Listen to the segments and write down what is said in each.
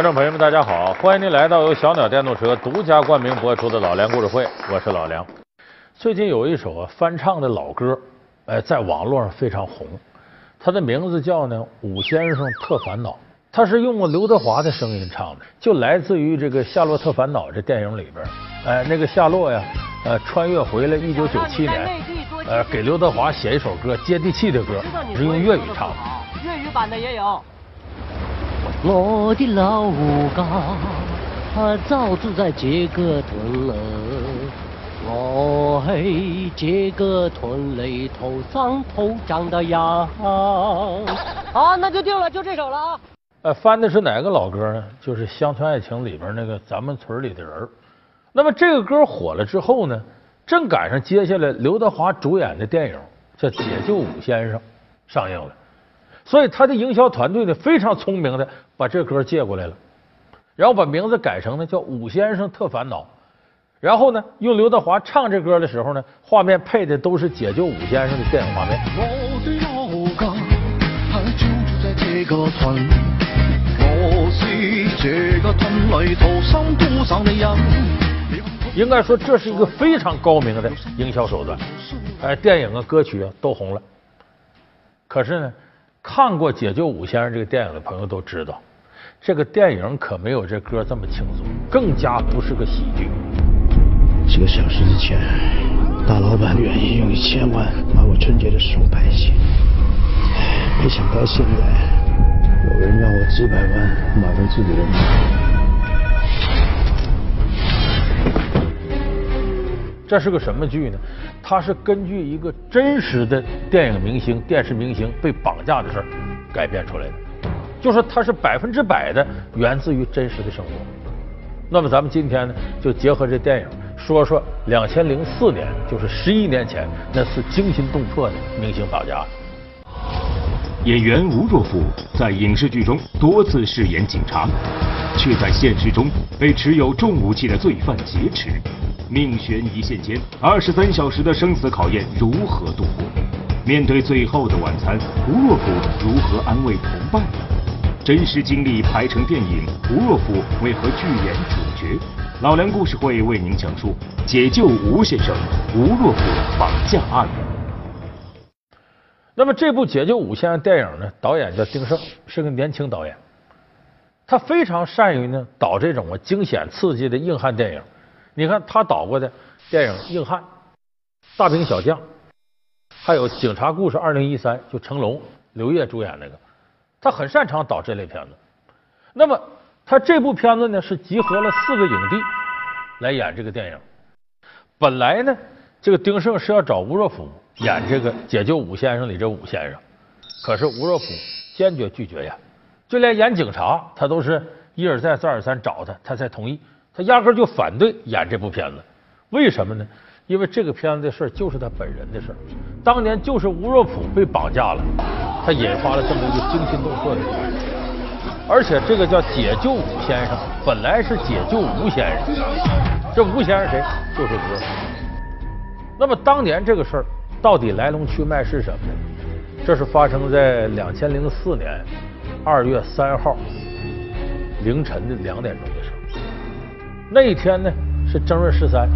观众朋友们，大家好！欢迎您来到由小鸟电动车独家冠名播出的老梁故事会，我是老梁。最近有一首啊翻唱的老歌，哎，在网络上非常红，它的名字叫呢《武先生特烦恼》，它是用过刘德华的声音唱的，就来自于这个《夏洛特烦恼》这电影里边。哎，那个夏洛呀，呃，穿越回来一九九七年，呃，给刘德华写一首歌，接地气的歌，是用粤语唱的。粤语版的也有。我的老家，他早住在这个屯了。我喺这个屯里头生头长的羊。好，那就定了，就这首了啊。呃，翻的是哪个老歌呢？就是《乡村爱情》里边那个咱们村里的人那么这个歌火了之后呢，正赶上接下来刘德华主演的电影叫《解救武先生》上映了。所以他的营销团队呢非常聪明的把这歌借过来了，然后把名字改成呢叫《武先生特烦恼》，然后呢用刘德华唱这歌的时候呢，画面配的都是解救武先生的电影画面。我的老家，就住在这个村，我是这个村里头生土上的人。应该说这是一个非常高明的营销手段，哎，电影啊歌曲啊都红了，可是呢。看过《解救武先生》这个电影的朋友都知道，这个电影可没有这歌这么轻松，更加不是个喜剧。几个小时之前，大老板愿意用一千万把我春节的时候拍戏，没想到现在有人让我几百万买回自己的命。这是个什么剧呢？它是根据一个真实的电影明星、电视明星被绑架的事儿改编出来的，就说它是百分之百的源自于真实的生活。那么咱们今天呢，就结合这电影说说两千零四年，就是十一年前那次惊心动魄的明星绑架。演员吴若甫在影视剧中多次饰演警察，却在现实中被持有重武器的罪犯劫持。命悬一线间，二十三小时的生死考验如何度过？面对最后的晚餐，吴若甫如何安慰同伴？真实经历拍成电影，吴若甫为何拒演主角？老梁故事会为您讲述解救吴先生吴若甫绑架案。那么这部解救吴先生电影呢？导演叫丁晟，是个年轻导演，他非常善于呢导这种啊惊险刺激的硬汉电影。你看他导过的电影《硬汉》《大兵小将》，还有《警察故事二零一三》，就成龙、刘烨主演那个，他很擅长导这类片子。那么他这部片子呢，是集合了四个影帝来演这个电影。本来呢，这个丁晟是要找吴若甫演这个《解救武先生》里这武先生，可是吴若甫坚决拒绝演，就连演警察，他都是一而再、再而三找他，他才同意。他压根就反对演这部片子，为什么呢？因为这个片子的事就是他本人的事当年就是吴若甫被绑架了，他引发了这么一个惊心动魄的故事。而且这个叫解救吴先生，本来是解救吴先生，这吴先生谁？就是吴若甫。那么当年这个事儿到底来龙去脉是什么呢？这是发生在两千零四年二月三号凌晨的两点钟的事。那一天呢是正月十三，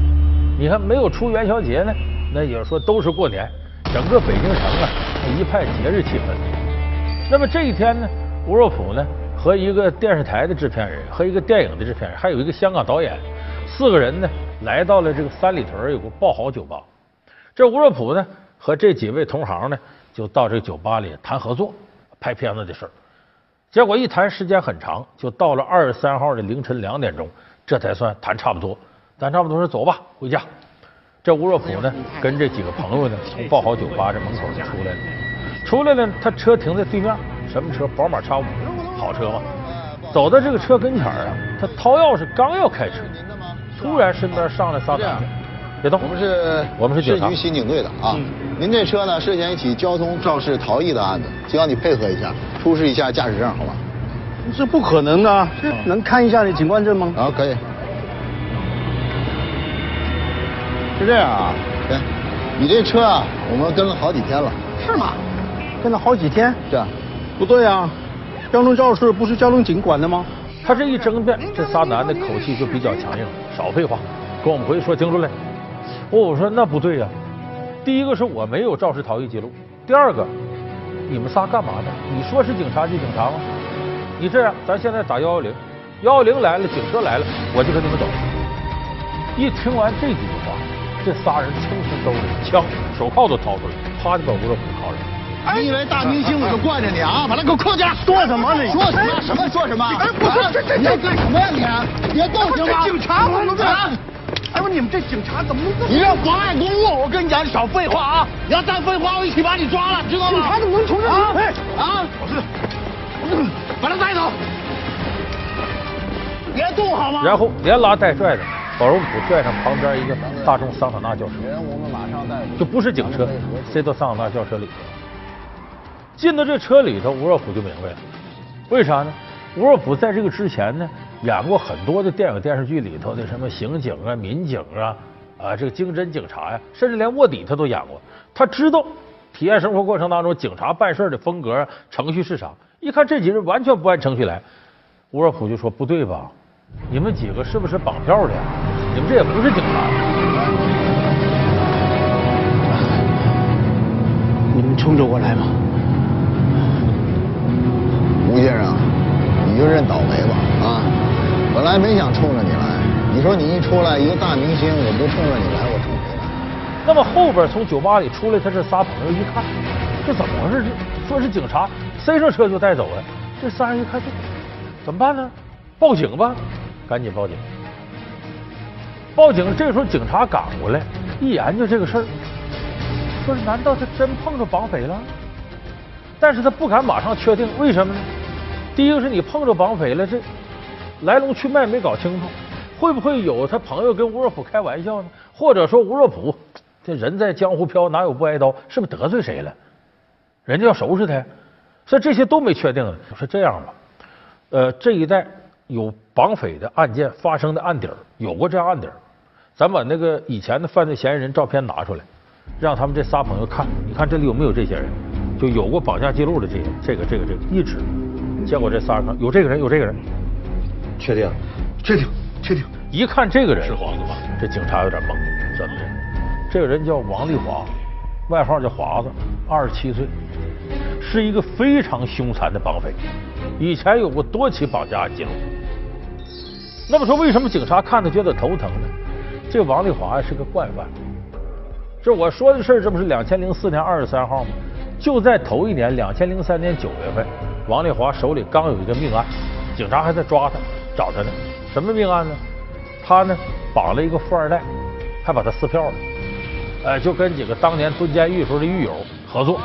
你看没有出元宵节呢，那也说都是过年，整个北京城啊一派节日气氛。那么这一天呢，吴若甫呢和一个电视台的制片人和一个电影的制片人，还有一个香港导演，四个人呢来到了这个三里屯有个爆豪酒吧。这吴若甫呢和这几位同行呢就到这个酒吧里谈合作拍片子的事儿。结果一谈时间很长，就到了二十三号的凌晨两点钟。这才算谈差不多，谈差不多说走吧，回家。这吴若甫呢，跟这几个朋友呢，从爆豪酒吧这门口就出来了。出来了，他车停在对面，什么车？宝马叉五，好车嘛。走到这个车跟前啊，他掏钥匙刚要开车，突然身边上来仨男的，别动。我们是，我们是市局刑警队的啊。您这车呢，涉嫌一起交通肇事逃逸的案子，希望你配合一下，出示一下驾驶证，好吧？这不可能啊，这能看一下你警官证吗？啊，可以。是这样啊，对，你这车啊，我们跟了好几天了。是吗？跟了好几天？对啊。不对啊，交通肇事不是交通警管的吗？他这一争辩，这仨男的口气就比较强硬，少废话，跟我们回去说清楚来。我我说那不对呀，第一个是我没有肇事逃逸记录，第二个你们仨干嘛呢？你说是警察就警察吗？你这样，咱现在打幺幺零，幺幺零来了，警车来了，我就跟你们走。一听完这几句话，这仨人轻轻兜里枪、手铐都掏出来，啪就把吴若甫铐上。你以为大明星我就惯着你啊？把他给我扣家！说什么呢？说什么？什么说什么？哎，不是，这这你要干什么呀你？别动行吗？警察吗？啊！哎呦，你们这警察怎么能这么？你要妨碍公务！我跟你讲，你少废话啊！你要再废话，我一起把你抓了，知道吗？警察怎么能从这里？啊啊！把他带走，别动好吗？然后连拉带拽的，保荣普拽上旁边一个大众桑塔纳轿车，就不是警车，塞到桑塔纳轿车里头。进到这车里头，吴若甫就明白了，为啥呢？吴若甫在这个之前呢，演过很多的电影电视剧里头的什么刑警啊、民警啊、啊这个经侦警察呀、甚至连卧底他都演过。他知道体验生活过程当中警察办事的风格、程序是啥。一看这几人完全不按程序来，吴若甫就说：“不对吧？你们几个是不是绑票的呀？你们这也不是警察。”你们冲着我来吗？吴先生，你就认倒霉吧啊！本来没想冲着你来，你说你一出来一个大明星，我不冲着你来，我冲谁来？那么后边从酒吧里出来，他这仨朋友一看，这怎么回事？这说是警察，塞上车就带走了。这仨人一看，这怎么办呢？报警吧，赶紧报警。报警，这时候警察赶过来，一研究这个事儿，说是难道他真碰着绑匪了？但是他不敢马上确定，为什么呢？第一个是你碰着绑匪了，这来龙去脉没搞清楚，会不会有他朋友跟吴若甫开玩笑呢？或者说吴若甫这人在江湖飘，哪有不挨刀？是不是得罪谁了？人家要收拾他呀？所以这些都没确定。我说这样吧，呃，这一带有绑匪的案件发生的案底儿，有过这样案底儿，咱把那个以前的犯罪嫌疑人照片拿出来，让他们这仨朋友看，你看这里有没有这些人？就有过绑架记录的这些，这个这个这个一指，结果这仨人看有这个人，有这个人，确定？确定？确定？一看这个人是黄子华，这警察有点懵，怎么的？这个人叫王丽华，外号叫华子，二十七岁，是一个非常凶残的绑匪，以前有过多起绑架案记录。那么说，为什么警察看他觉得头疼呢？这王丽华是个惯犯。这我说的事儿，这不是两千零四年二十三号吗？就在头一年，两千零三年九月份，王丽华手里刚有一个命案，警察还在抓他，找他呢。什么命案呢？他呢绑了一个富二代，还把他撕票了。哎，就跟几个当年蹲监狱时候的狱友合作，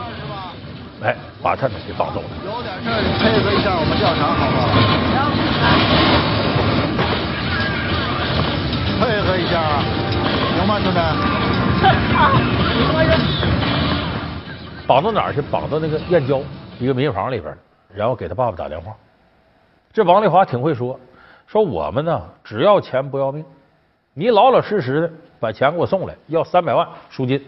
哎，把他呢给绑走了。有点事儿，你配合一下我们调查，好不好？配一下，行吗，兄弟？绑到哪儿去？绑到那个燕郊一个民房里边，然后给他爸爸打电话。这王丽华挺会说，说我们呢只要钱不要命，你老老实实的把钱给我送来，要三百万赎金。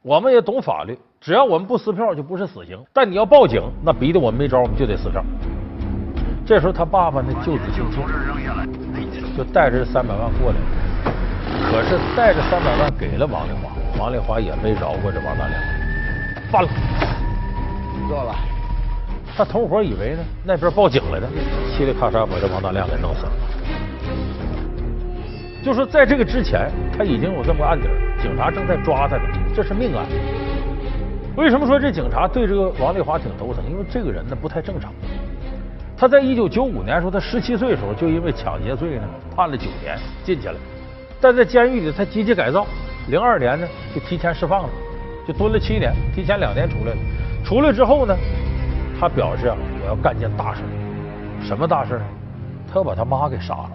我们也懂法律，只要我们不撕票就不是死刑，但你要报警，那逼得我们没招，我们就得撕票。这时候他爸爸呢救子心切，就带着这三百万过来。可是带着三百万给了王丽华，王丽华也没饶过这王大亮，犯了，做了。他同伙以为呢那边报警来的，嘁哩咔嚓把这王大亮给弄死了。就说在这个之前，他已经有这么个案底，警察正在抓他呢，这是命案。为什么说这警察对这个王丽华挺头疼？因为这个人呢不太正常。他在一九九五年时候，他十七岁的时候就因为抢劫罪呢判了九年进去了，但在监狱里他积极改造，零二年呢就提前释放了，就蹲了七年，提前两年出来了。出来之后呢，他表示啊我要干件大事，什么大事呢？他要把他妈给杀了。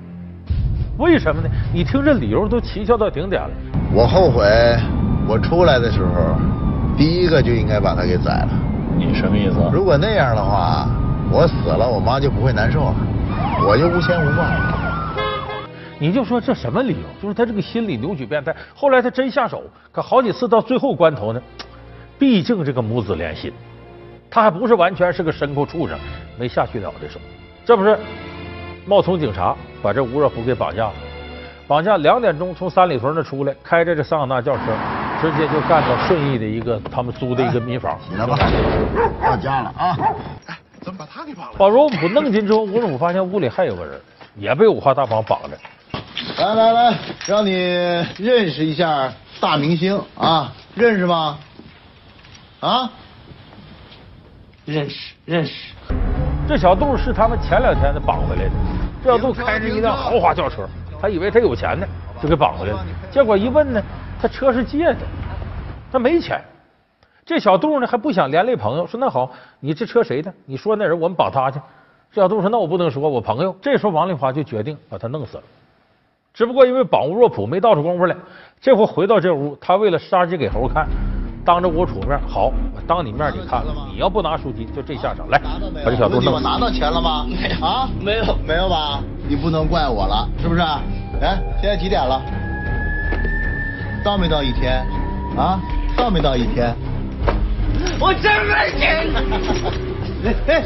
为什么呢？你听这理由都蹊跷到顶点了。我后悔，我出来的时候，第一个就应该把他给宰了。你什么意思？如果那样的话，我死了，我妈就不会难受了，我就无牵无挂。你就说这什么理由？就是他这个心理扭曲变态。后来他真下手，可好几次到最后关头呢，毕竟这个母子连心，他还不是完全是个牲口畜生，没下去了这手。这不是冒充警察把这吴若甫给绑架了？绑架两点钟从三里屯那出来，开着这桑塔纳轿车，直接就干到顺义的一个他们租的一个民房。起来吧，到家了啊！怎么把他给绑了？把吴若甫弄进之后，吴若甫发现屋里还有个人，也被五花大绑绑着。来来来，让你认识一下大明星啊，认识吗？啊？认识认识。这小杜是他们前两天的绑回来的。这小杜开着一辆豪华轿车，他以为他有钱呢，就给绑回来了。结果一问呢，他车是借的，他没钱。这小杜呢还不想连累朋友，说那好，你这车谁的？你说那人，我们绑他去。这小杜说那我不能说，我朋友。这时候王丽华就决定把他弄死了。只不过因为绑吴若甫没到出功夫来，这回回到这屋，他为了杀鸡给猴看，当着吴楚面，好，我当你面你看了，你要不拿手机，就这下场。来，把这小杜弄死。我拿到钱了吗？没有啊，没有没有吧？你不能怪我了，是不是？哎，现在几点了？到没到一天？啊，到没到一天？我真没钱。哎哎，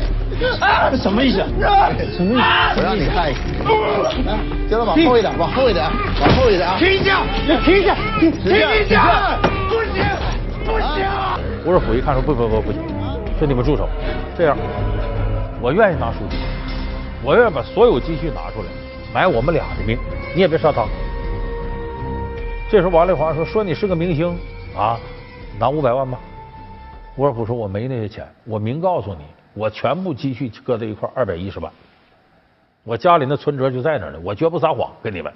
啊，什么意思？什么意思？我让你看一看。来，接着往后一点，往后一点，往后一点啊！停下！你停下！停停下！不行，不行！吴若甫一看说不不不不行，说你们住手，这样，我愿意拿赎金，我愿意把所有积蓄拿出来买我们俩的命，你也别杀他。这时候王丽华说说你是个明星啊，拿五百万吧。吴若甫说我没那些钱，我明告诉你，我全部积蓄搁在一块二百一十万，我家里那存折就在那儿呢，我绝不撒谎跟你们。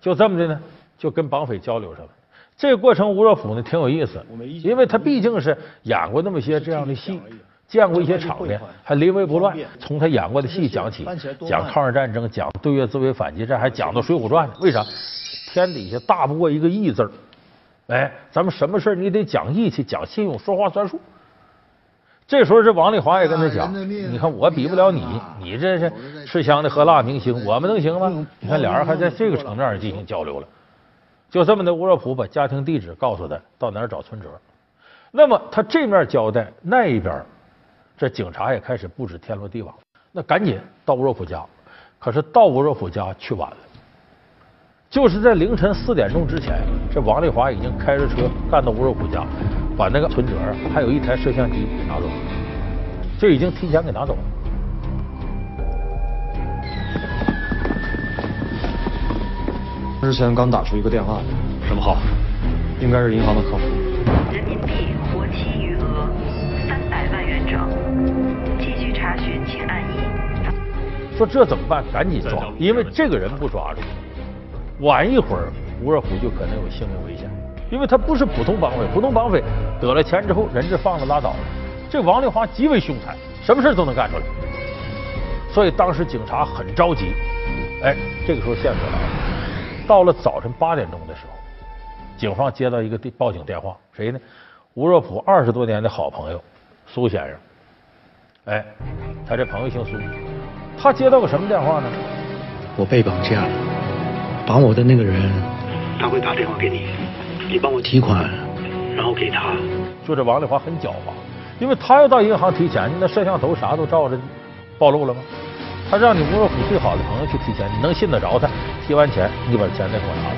就这么的呢，就跟绑匪交流上了。这个过程吴若甫呢挺有意思，因为他毕竟是演过那么些这样的戏，见过一些场面，还临危不乱。从他演过的戏讲起，讲抗日战争，讲对越自卫反击战，还讲到《水浒传》。为啥？天底下大不过一个义字儿。哎，咱们什么事你得讲义气，讲信用，说话算数。这时候，这王丽华也跟他讲：“你看我比不了你，你这是吃香的喝辣明星，我们能行吗？”你看俩人还在这个层面上进行交流了。就这么的，吴若甫把家庭地址告诉他，到哪儿找存折。那么他这面交代，那一边这警察也开始布置天罗地网。那赶紧到吴若甫家，可是到吴若甫家去晚了。就是在凌晨四点钟之前，这王丽华已经开着车干到吴若甫家。把那个存折还有一台摄像机给拿走，这已经提前给拿走了。之前刚打出一个电话，什么号？应该是银行的客服。人民币活期余额三百万元整，继续查询请按一。说这怎么办？赶紧抓，因为这个人不抓住，晚一会儿吴若甫就可能有性命危险。因为他不是普通绑匪，普通绑匪得了钱之后人质放了拉倒了。这王丽华极为凶残，什么事都能干出来。所以当时警察很着急。哎，这个时候线索来了。到了早晨八点钟的时候，警方接到一个报警电话，谁呢？吴若甫二十多年的好朋友苏先生。哎，他这朋友姓苏，他接到个什么电话呢？我被绑架了，绑我的那个人，他会打电话给你。你帮我提款，然后给他。说这王丽华很狡猾，因为他要到银行提钱，那摄像头啥都照着，暴露了吗？他让你吴若甫最好的朋友去提钱，你能信得着他？提完钱，你把钱再给我拿来。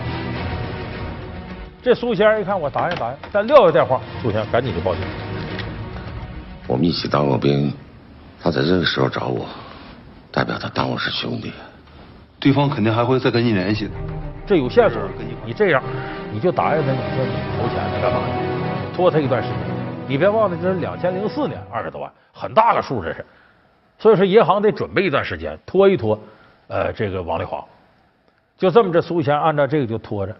这苏先生一看，我答应答应，但撂下电话，苏先生赶紧就报警。我们一起当过兵，他在这个时候找我，代表他当我是兄弟。对方肯定还会再跟你联系的。这有线索，你这样，你就答应他，你说你投钱呢干嘛？拖他一段时间。你别忘了，这是两千零四年，二十多万，很大个数，这是。所以说，银行得准备一段时间，拖一拖。呃，这个王丽华，就这么着，苏贤按照这个就拖着。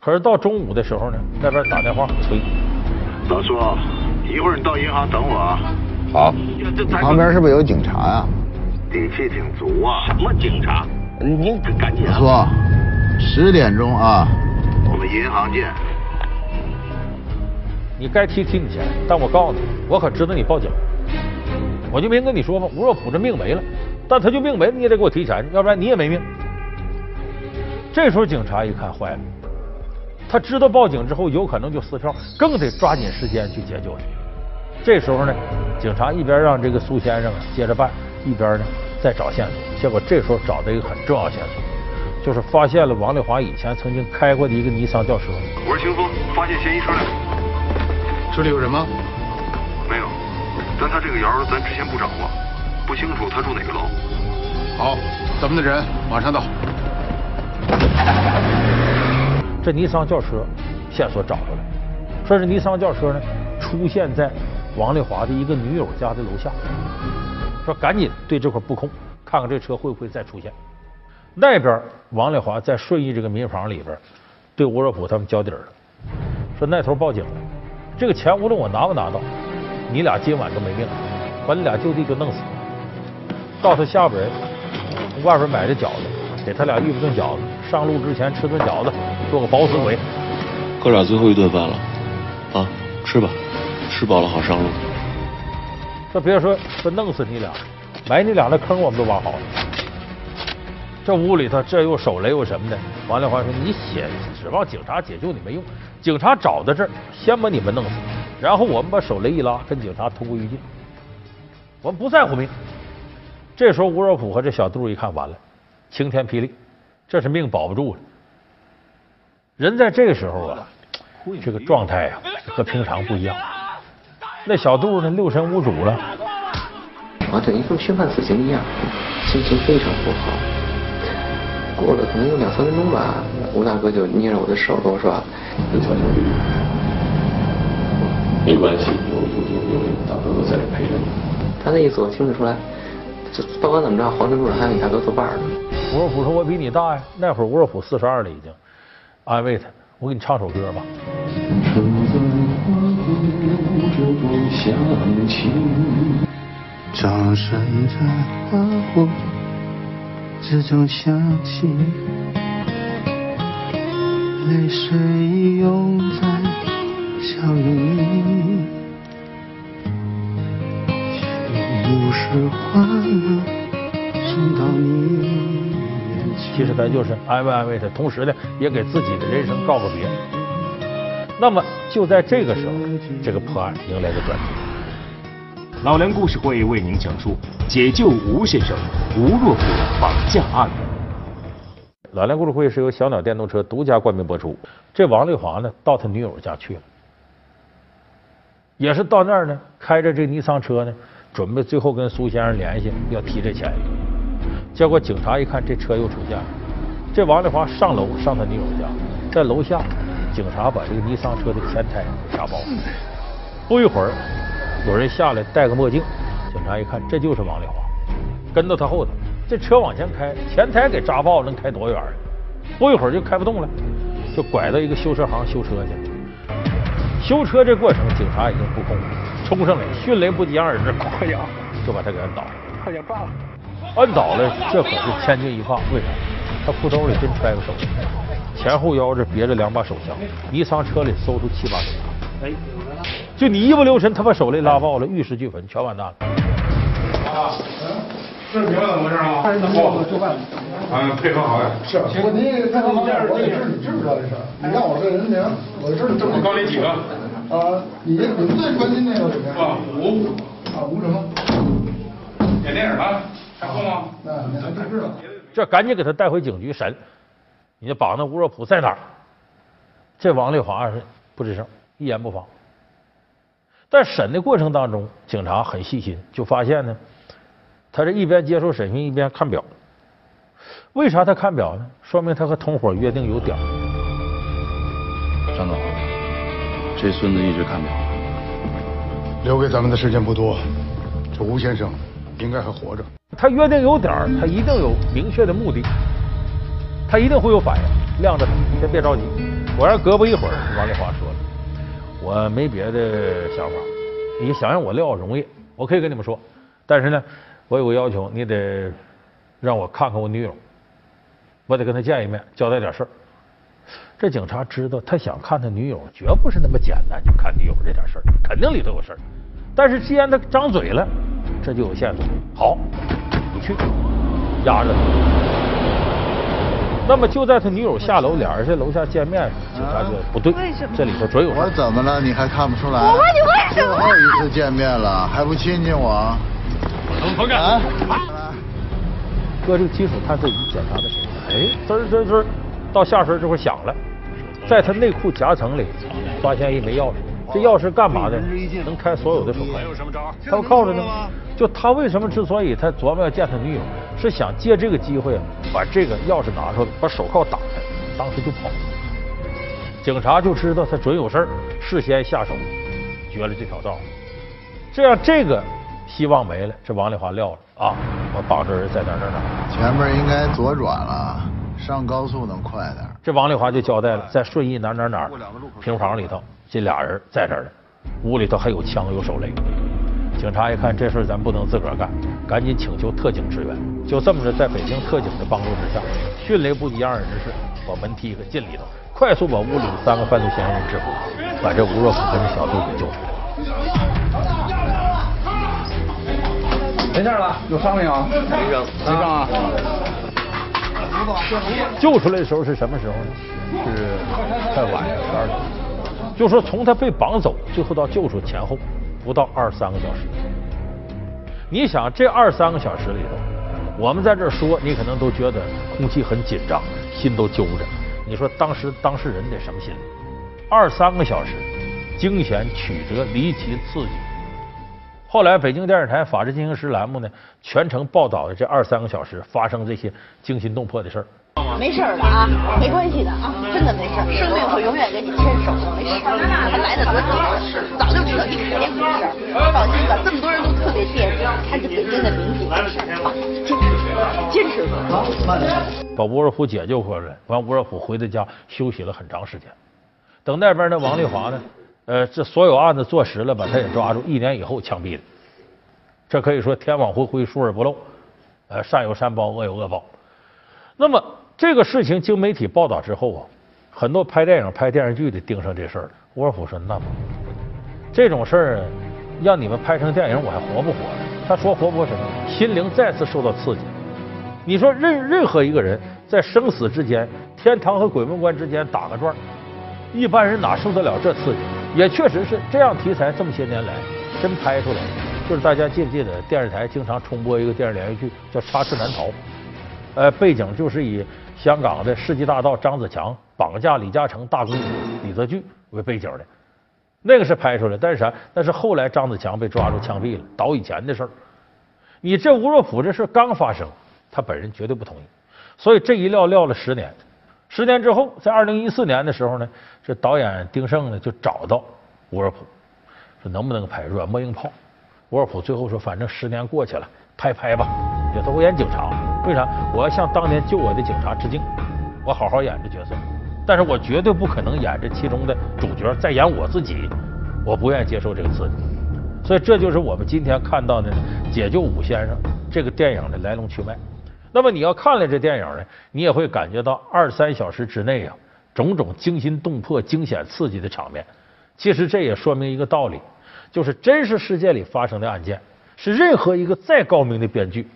可是到中午的时候呢，那边打电话催。老苏，一会儿你到银行等我啊。好。旁边是不是有警察呀？底气挺足啊。什么警察？您赶紧啊。说。十点钟啊，我们银行见。你该提提你钱，但我告诉你，我可知道你报警。我就明跟你说吧，吴若甫这命没了，但他就命没了，你也得给我提钱，要不然你也没命。这时候警察一看坏了，他知道报警之后有可能就撕票，更得抓紧时间去解救。这时候呢，警察一边让这个苏先生接着办，一边呢再找线索，结果这时候找到一个很重要线索，就是发现了王丽华以前曾经开过的一个尼桑轿车。我是清风，发现嫌疑车辆。这里有人吗？没有，但他这个窑咱之前不掌握，不清楚他住哪个楼。好，咱们的人马上到。这尼桑轿车线索找出来，说是尼桑轿车呢出现在王丽华的一个女友家的楼下，说赶紧对这块布控，看看这车会不会再出现。那边王丽华在顺义这个民房里边对吴若甫他们交底了，说那头报警了，这个钱无论我拿不拿到，你俩今晚都没命了，把你俩就地就弄死。到他下边人外边买的饺子，给他俩预备顿饺子，上路之前吃顿饺子，做个饱死鬼。哥俩最后一顿饭了，啊，吃吧，吃饱了好上路。这别说说弄死你俩，埋你俩的坑我们都挖好了。这屋里头这又手雷又什么的，王丽华说：“你写指望警察解救你没用，警察找到这儿，先把你们弄死，然后我们把手雷一拉，跟警察同归于尽。我们不在乎命。”这时候吴若甫和这小杜一看，完了，晴天霹雳，这是命保不住了。人在这个时候啊，这个状态啊和平常不一样。那小杜呢，六神无主了，啊，等于跟宣判死刑一样，心情非常不好。过了可能有两三分钟吧，吴大哥就捏着我的手跟我说：“有小姐，没关系，有有有有大哥哥在这陪着你。”他那意思我听得出来。这不管怎么着，黄山路上还有你大哥作伴呢。吴若甫说：“我比你大呀。”那会儿吴若甫四十二了，已经安慰他：“我给你唱首歌吧。”掌声在划过之中响起，泪水已涌在笑容里，不是欢乐送到你其实咱就是安慰安慰他，同时呢，也给自己的人生告个别。那么就在这个时候，这个破案迎来了转折。老梁故事会为您讲述解救吴先生吴若甫绑架案。老梁故事会是由小鸟电动车独家冠名播出。这王丽华呢，到他女友家去了，也是到那儿呢，开着这尼桑车呢，准备最后跟苏先生联系，要提这钱。结果警察一看这车又出现了，这王丽华上楼上他女友家，在楼下，警察把这个尼桑车的前胎给扎爆。不一会儿。有人下来戴个墨镜，警察一看，这就是王丽华，跟到他后头，这车往前开，前胎给扎爆，能开多远？不一会儿就开不动了，就拐到一个修车行修车去。修车这过程，警察已经布控了，冲上来，迅雷不及掩耳之，快呀，就把他给摁倒了。快点办了！摁倒了，这可是千钧一发。为啥？他裤兜里真揣个手枪，前后腰这别着两把手枪，尼桑车里搜出七把手枪。哎。就你一不留神，他把手雷拉爆了，玉石俱焚，全完蛋了。啊，这明白怎么回事吗？好，就办。嗯，配合好呀。是，我你配合好，我得知你知不知道这事儿？你让我这人名，我知道这么。我告你几个？啊，你你最关心那个什么呀？啊，吴。啊，吴什么？演电影的，还过吗？那你还真知道。这赶紧给他带回警局审。你就绑那吴若甫在哪儿？这王丽华是不吱声，一言不发。在审的过程当中，警察很细心，就发现呢，他这一边接受审讯一边看表。为啥他看表呢？说明他和同伙约定有点。张总，这孙子一直看表。留给咱们的时间不多，这吴先生应该还活着。他约定有点，他一定有明确的目的，他一定会有反应。晾着他，先别着急。果然，隔不一会儿，王丽华说了。我没别的想法，你想让我撂容易，我可以跟你们说，但是呢，我有个要求，你得让我看看我女友，我得跟她见一面，交代点事儿。这警察知道他想看他女友，绝不是那么简单就看女友这点事儿，肯定里头有事儿。但是既然他张嘴了，这就有线索。好，你去压着他。那么就在他女友下楼，俩人在楼下见面，警察就不对，这里头准有。我说怎么了？你还看不出来？我问你为什么？最后一次见面了，还不亲亲我？放开！搁这个金属探测仪检查的时候，哎，滋儿滋儿滋儿，到下身这会响了，在他内裤夹层里发现一枚钥匙。这钥匙干嘛的？能开所有的手铐。他靠着呢。就他为什么之所以他琢磨要见他女友，是想借这个机会把这个钥匙拿出来，把手铐打开，当时就跑。警察就知道他准有事儿，事先下手绝了这条道。这样这个希望没了，这王丽华撂了啊！我绑着人在哪哪哪？前面应该左转了，上高速能快点。这王丽华就交代了，在顺义哪哪哪平房里头，这俩人在这儿呢，屋里头还有枪有手雷。警察一看这事儿咱不能自个儿干，赶紧请求特警支援。就这么着，在北京特警的帮助之下，迅雷不及掩耳之势，把门踢开进里头，快速把屋里三个犯罪嫌疑人制服，把这吴若甫跟这小杜给救出来。没事了？有伤没有？没伤，没伤啊。救出来的时候是什么时候呢？是太晚上十二点。就说从他被绑走，最后到救出前后。不到二三个小时，你想这二三个小时里头，我们在这说，你可能都觉得空气很紧张，心都揪着。你说当时当事人得什么心理？二三个小时，惊险曲折、离奇刺激。后来北京电视台《法制进行时》栏目呢，全程报道的这二三个小时发生这些惊心动魄的事儿。没事的啊，没关系的啊，真的没事，生命会永远跟你牵手，没事。他来得多早早就知道你肯定没事。放心吧，这么多人都特别惦记，看着北京的民警，坚持住，坚持住。把吴若甫解救回来，完吴若甫回到家休息了很长时间。等那边的王丽华呢，呃，这所有案子坐实了，把他也抓住，一年以后枪毙了。这可以说天网恢恢，疏而不漏。呃，善有善报，恶有恶报。那么。这个事情经媒体报道之后啊，很多拍电影、拍电视剧的盯上这事儿了。沃尔夫说：“那不，这种事儿让你们拍成电影，我还活不活了？”他说：“活不活什么？心灵再次受到刺激。你说任任何一个人在生死之间、天堂和鬼门关之间打个转，一般人哪受得了这刺激？也确实是这样题材，这么些年来真拍出来。就是大家记不记得电视台经常重播一个电视连续剧叫《插翅难逃》？呃，背景就是以。香港的世纪大盗张子强绑架李嘉诚大公子李泽钜为背景的，那个是拍出来，但是啥？那是后来张子强被抓住枪毙了，倒以前的事儿。你这吴若甫这事刚发生，他本人绝对不同意，所以这一撂撂了十年。十年之后，在二零一四年的时候呢，这导演丁晟呢就找到吴若甫，说能不能拍软磨硬泡。吴若甫最后说，反正十年过去了，拍拍吧。也他我演警察，为啥？我要向当年救我的警察致敬，我好好演这角色。但是我绝对不可能演这其中的主角，再演我自己，我不愿意接受这个刺激。所以这就是我们今天看到的《解救武先生》这个电影的来龙去脉。那么你要看了这电影呢，你也会感觉到二三小时之内啊，种种惊心动魄、惊险刺激的场面。其实这也说明一个道理，就是真实世界里发生的案件，是任何一个再高明的编剧。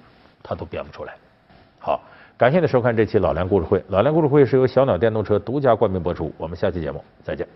他都编不出来。感谢您收看这期老梁故事会老梁故事会是由小鸟电动车独家冠名播出。我们下期节目再见。